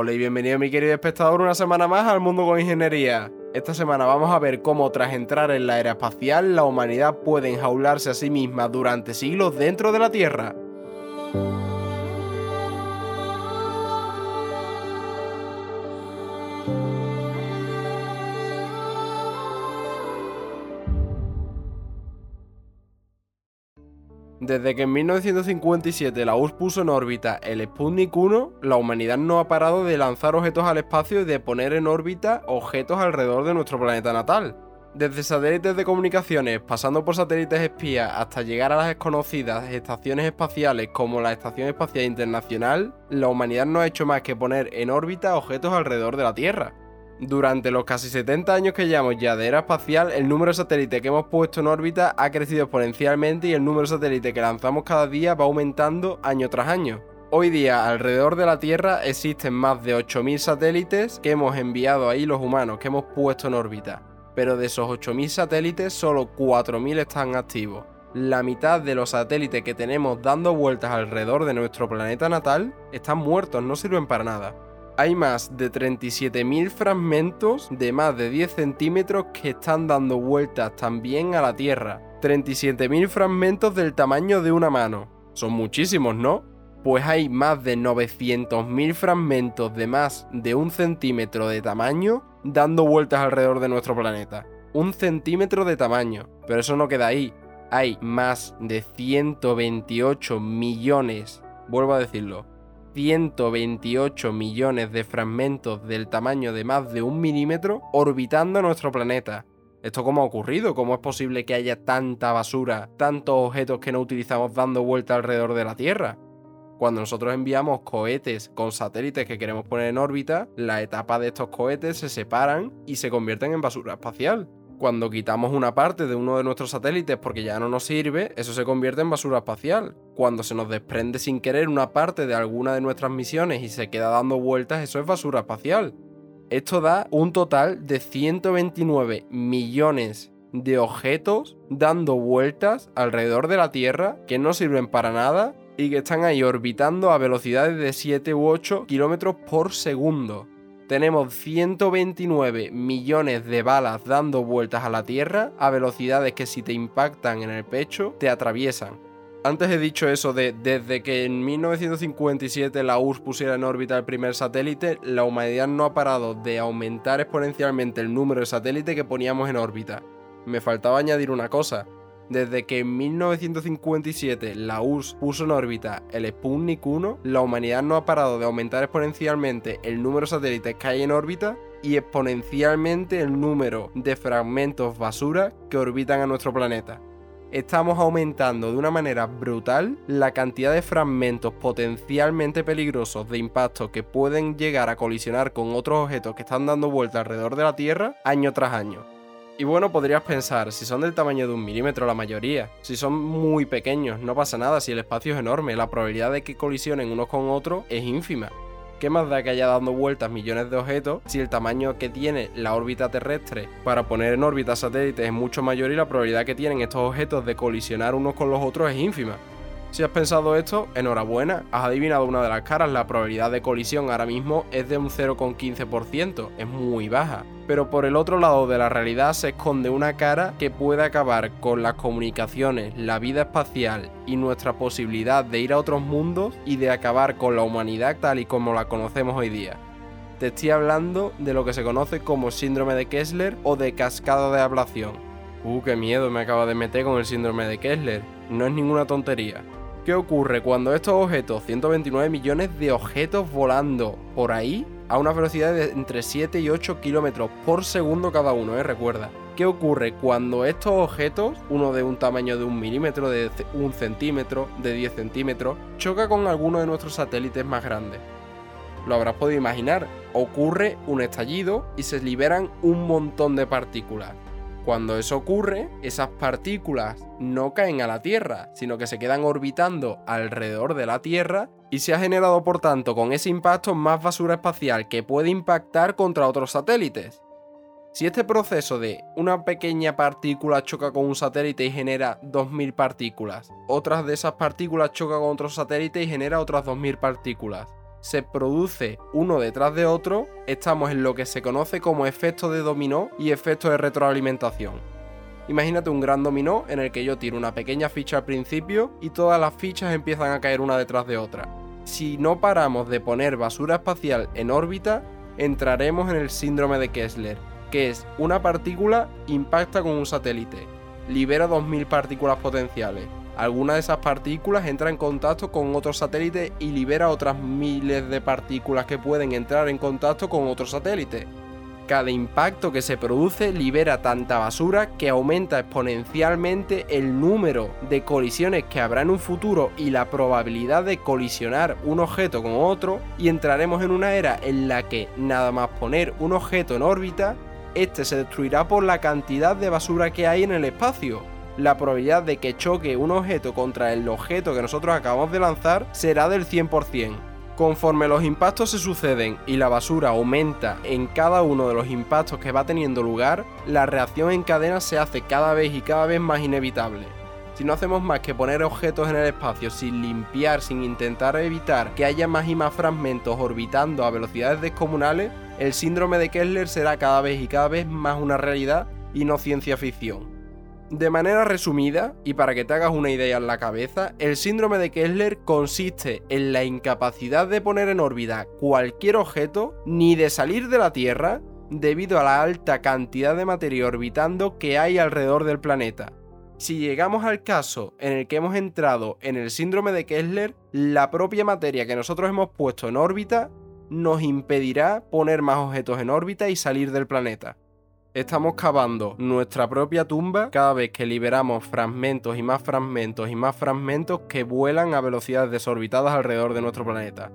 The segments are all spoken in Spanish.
Hola y bienvenido mi querido espectador una semana más al Mundo con Ingeniería. Esta semana vamos a ver cómo tras entrar en la era espacial la humanidad puede enjaularse a sí misma durante siglos dentro de la Tierra. Desde que en 1957 la URSS puso en órbita el Sputnik 1, la humanidad no ha parado de lanzar objetos al espacio y de poner en órbita objetos alrededor de nuestro planeta natal. Desde satélites de comunicaciones, pasando por satélites espías, hasta llegar a las desconocidas estaciones espaciales como la Estación Espacial Internacional, la humanidad no ha hecho más que poner en órbita objetos alrededor de la Tierra. Durante los casi 70 años que llevamos ya de era espacial, el número de satélites que hemos puesto en órbita ha crecido exponencialmente y el número de satélites que lanzamos cada día va aumentando año tras año. Hoy día alrededor de la Tierra existen más de 8.000 satélites que hemos enviado ahí los humanos, que hemos puesto en órbita. Pero de esos 8.000 satélites solo 4.000 están activos. La mitad de los satélites que tenemos dando vueltas alrededor de nuestro planeta natal están muertos, no sirven para nada hay más de 37.000 fragmentos de más de 10 centímetros que están dando vueltas también a la Tierra. 37.000 fragmentos del tamaño de una mano. Son muchísimos, ¿no? Pues hay más de 900.000 fragmentos de más de un centímetro de tamaño dando vueltas alrededor de nuestro planeta. Un centímetro de tamaño. Pero eso no queda ahí. Hay más de 128 millones, vuelvo a decirlo, 128 millones de fragmentos del tamaño de más de un milímetro orbitando nuestro planeta. ¿Esto cómo ha ocurrido? ¿Cómo es posible que haya tanta basura, tantos objetos que no utilizamos dando vuelta alrededor de la Tierra? Cuando nosotros enviamos cohetes con satélites que queremos poner en órbita, la etapa de estos cohetes se separan y se convierten en basura espacial. Cuando quitamos una parte de uno de nuestros satélites porque ya no nos sirve, eso se convierte en basura espacial. Cuando se nos desprende sin querer una parte de alguna de nuestras misiones y se queda dando vueltas, eso es basura espacial. Esto da un total de 129 millones de objetos dando vueltas alrededor de la Tierra que no sirven para nada y que están ahí orbitando a velocidades de 7 u 8 kilómetros por segundo tenemos 129 millones de balas dando vueltas a la Tierra a velocidades que si te impactan en el pecho te atraviesan. Antes he dicho eso de desde que en 1957 la URSS pusiera en órbita el primer satélite, la humanidad no ha parado de aumentar exponencialmente el número de satélites que poníamos en órbita. Me faltaba añadir una cosa, desde que en 1957 la URSS puso en órbita el Sputnik 1, la humanidad no ha parado de aumentar exponencialmente el número de satélites que hay en órbita y exponencialmente el número de fragmentos basura que orbitan a nuestro planeta. Estamos aumentando de una manera brutal la cantidad de fragmentos potencialmente peligrosos de impacto que pueden llegar a colisionar con otros objetos que están dando vuelta alrededor de la Tierra año tras año. Y bueno, podrías pensar, si son del tamaño de un milímetro la mayoría, si son muy pequeños, no pasa nada, si el espacio es enorme, la probabilidad de que colisionen unos con otros es ínfima. ¿Qué más da que haya dando vueltas millones de objetos si el tamaño que tiene la órbita terrestre para poner en órbita satélites es mucho mayor y la probabilidad que tienen estos objetos de colisionar unos con los otros es ínfima? Si has pensado esto, enhorabuena, has adivinado una de las caras, la probabilidad de colisión ahora mismo es de un 0,15%, es muy baja. Pero por el otro lado de la realidad se esconde una cara que puede acabar con las comunicaciones, la vida espacial y nuestra posibilidad de ir a otros mundos y de acabar con la humanidad tal y como la conocemos hoy día. Te estoy hablando de lo que se conoce como síndrome de Kessler o de cascada de ablación. Uh, qué miedo me acaba de meter con el síndrome de Kessler. No es ninguna tontería. ¿Qué ocurre cuando estos objetos, 129 millones de objetos volando por ahí, a una velocidad de entre 7 y 8 kilómetros por segundo cada uno, ¿eh? Recuerda. ¿Qué ocurre cuando estos objetos, uno de un tamaño de un milímetro, de un centímetro, de 10 centímetros, choca con alguno de nuestros satélites más grandes? Lo habrás podido imaginar. Ocurre un estallido y se liberan un montón de partículas. Cuando eso ocurre, esas partículas no caen a la Tierra, sino que se quedan orbitando alrededor de la Tierra y se ha generado por tanto con ese impacto más basura espacial que puede impactar contra otros satélites. Si este proceso de una pequeña partícula choca con un satélite y genera 2.000 partículas, otras de esas partículas chocan con otro satélite y genera otras 2.000 partículas, se produce uno detrás de otro, estamos en lo que se conoce como efecto de dominó y efecto de retroalimentación. Imagínate un gran dominó en el que yo tiro una pequeña ficha al principio y todas las fichas empiezan a caer una detrás de otra. Si no paramos de poner basura espacial en órbita, entraremos en el síndrome de Kessler, que es una partícula impacta con un satélite, libera 2.000 partículas potenciales, Alguna de esas partículas entra en contacto con otro satélite y libera otras miles de partículas que pueden entrar en contacto con otro satélite. Cada impacto que se produce libera tanta basura que aumenta exponencialmente el número de colisiones que habrá en un futuro y la probabilidad de colisionar un objeto con otro y entraremos en una era en la que nada más poner un objeto en órbita, este se destruirá por la cantidad de basura que hay en el espacio la probabilidad de que choque un objeto contra el objeto que nosotros acabamos de lanzar será del 100%. Conforme los impactos se suceden y la basura aumenta en cada uno de los impactos que va teniendo lugar, la reacción en cadena se hace cada vez y cada vez más inevitable. Si no hacemos más que poner objetos en el espacio sin limpiar, sin intentar evitar que haya más y más fragmentos orbitando a velocidades descomunales, el síndrome de Kessler será cada vez y cada vez más una realidad y no ciencia ficción. De manera resumida, y para que te hagas una idea en la cabeza, el síndrome de Kessler consiste en la incapacidad de poner en órbita cualquier objeto ni de salir de la Tierra debido a la alta cantidad de materia orbitando que hay alrededor del planeta. Si llegamos al caso en el que hemos entrado en el síndrome de Kessler, la propia materia que nosotros hemos puesto en órbita nos impedirá poner más objetos en órbita y salir del planeta. Estamos cavando nuestra propia tumba cada vez que liberamos fragmentos y más fragmentos y más fragmentos que vuelan a velocidades desorbitadas alrededor de nuestro planeta.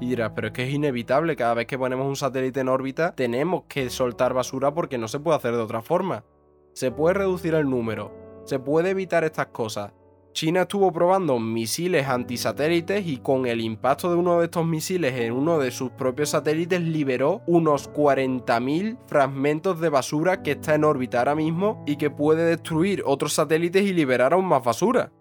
Y dirás, pero es que es inevitable, cada vez que ponemos un satélite en órbita tenemos que soltar basura porque no se puede hacer de otra forma. Se puede reducir el número, se puede evitar estas cosas, China estuvo probando misiles antisatélites y con el impacto de uno de estos misiles en uno de sus propios satélites liberó unos 40.000 fragmentos de basura que está en órbita ahora mismo y que puede destruir otros satélites y liberar aún más basura.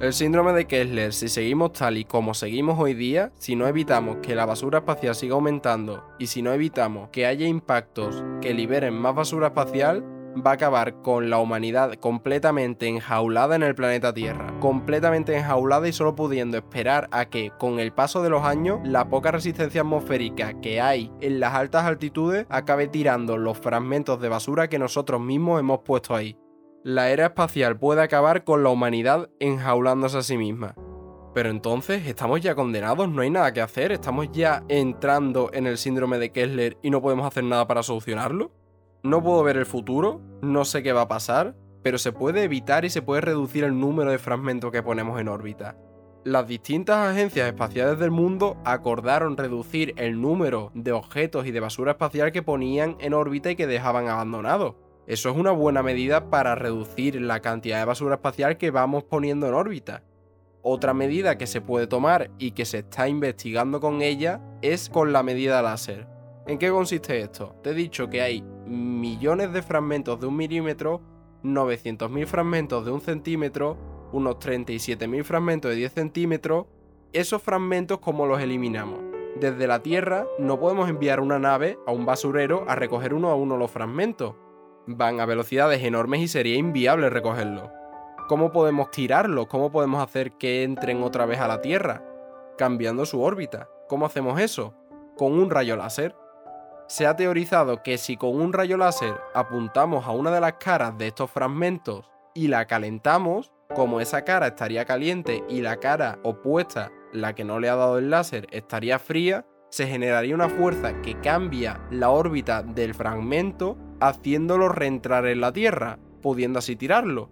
El síndrome de Kessler, si seguimos tal y como seguimos hoy día, si no evitamos que la basura espacial siga aumentando y si no evitamos que haya impactos que liberen más basura espacial, va a acabar con la humanidad completamente enjaulada en el planeta Tierra, completamente enjaulada y solo pudiendo esperar a que con el paso de los años la poca resistencia atmosférica que hay en las altas altitudes acabe tirando los fragmentos de basura que nosotros mismos hemos puesto ahí. La era espacial puede acabar con la humanidad enjaulándose a sí misma. Pero entonces, ¿estamos ya condenados? ¿No hay nada que hacer? ¿Estamos ya entrando en el síndrome de Kessler y no podemos hacer nada para solucionarlo? No puedo ver el futuro, no sé qué va a pasar, pero se puede evitar y se puede reducir el número de fragmentos que ponemos en órbita. Las distintas agencias espaciales del mundo acordaron reducir el número de objetos y de basura espacial que ponían en órbita y que dejaban abandonados. Eso es una buena medida para reducir la cantidad de basura espacial que vamos poniendo en órbita. Otra medida que se puede tomar y que se está investigando con ella es con la medida láser. ¿En qué consiste esto? Te he dicho que hay millones de fragmentos de un milímetro, 900.000 fragmentos de un centímetro, unos 37.000 fragmentos de 10 centímetros. Esos fragmentos, ¿cómo los eliminamos? Desde la Tierra no podemos enviar una nave a un basurero a recoger uno a uno los fragmentos. Van a velocidades enormes y sería inviable recogerlos. ¿Cómo podemos tirarlos? ¿Cómo podemos hacer que entren otra vez a la Tierra? Cambiando su órbita. ¿Cómo hacemos eso? Con un rayo láser se ha teorizado que si con un rayo láser apuntamos a una de las caras de estos fragmentos y la calentamos, como esa cara estaría caliente y la cara opuesta, la que no le ha dado el láser, estaría fría, se generaría una fuerza que cambia la órbita del fragmento haciéndolo reentrar en la Tierra, pudiendo así tirarlo.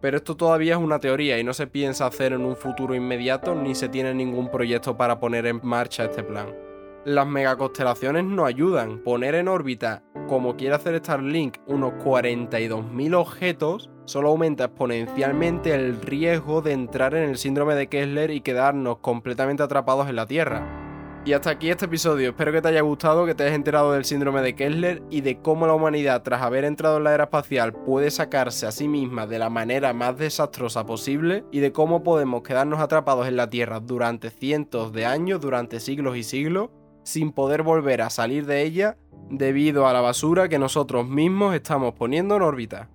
Pero esto todavía es una teoría y no se piensa hacer en un futuro inmediato ni se tiene ningún proyecto para poner en marcha este plan. Las megaconstelaciones no ayudan. Poner en órbita, como quiere hacer Starlink, unos 42.000 objetos, solo aumenta exponencialmente el riesgo de entrar en el síndrome de Kessler y quedarnos completamente atrapados en la Tierra. Y hasta aquí este episodio. Espero que te haya gustado, que te hayas enterado del síndrome de Kessler y de cómo la humanidad, tras haber entrado en la era espacial, puede sacarse a sí misma de la manera más desastrosa posible y de cómo podemos quedarnos atrapados en la Tierra durante cientos de años, durante siglos y siglos, sin poder volver a salir de ella debido a la basura que nosotros mismos estamos poniendo en órbita.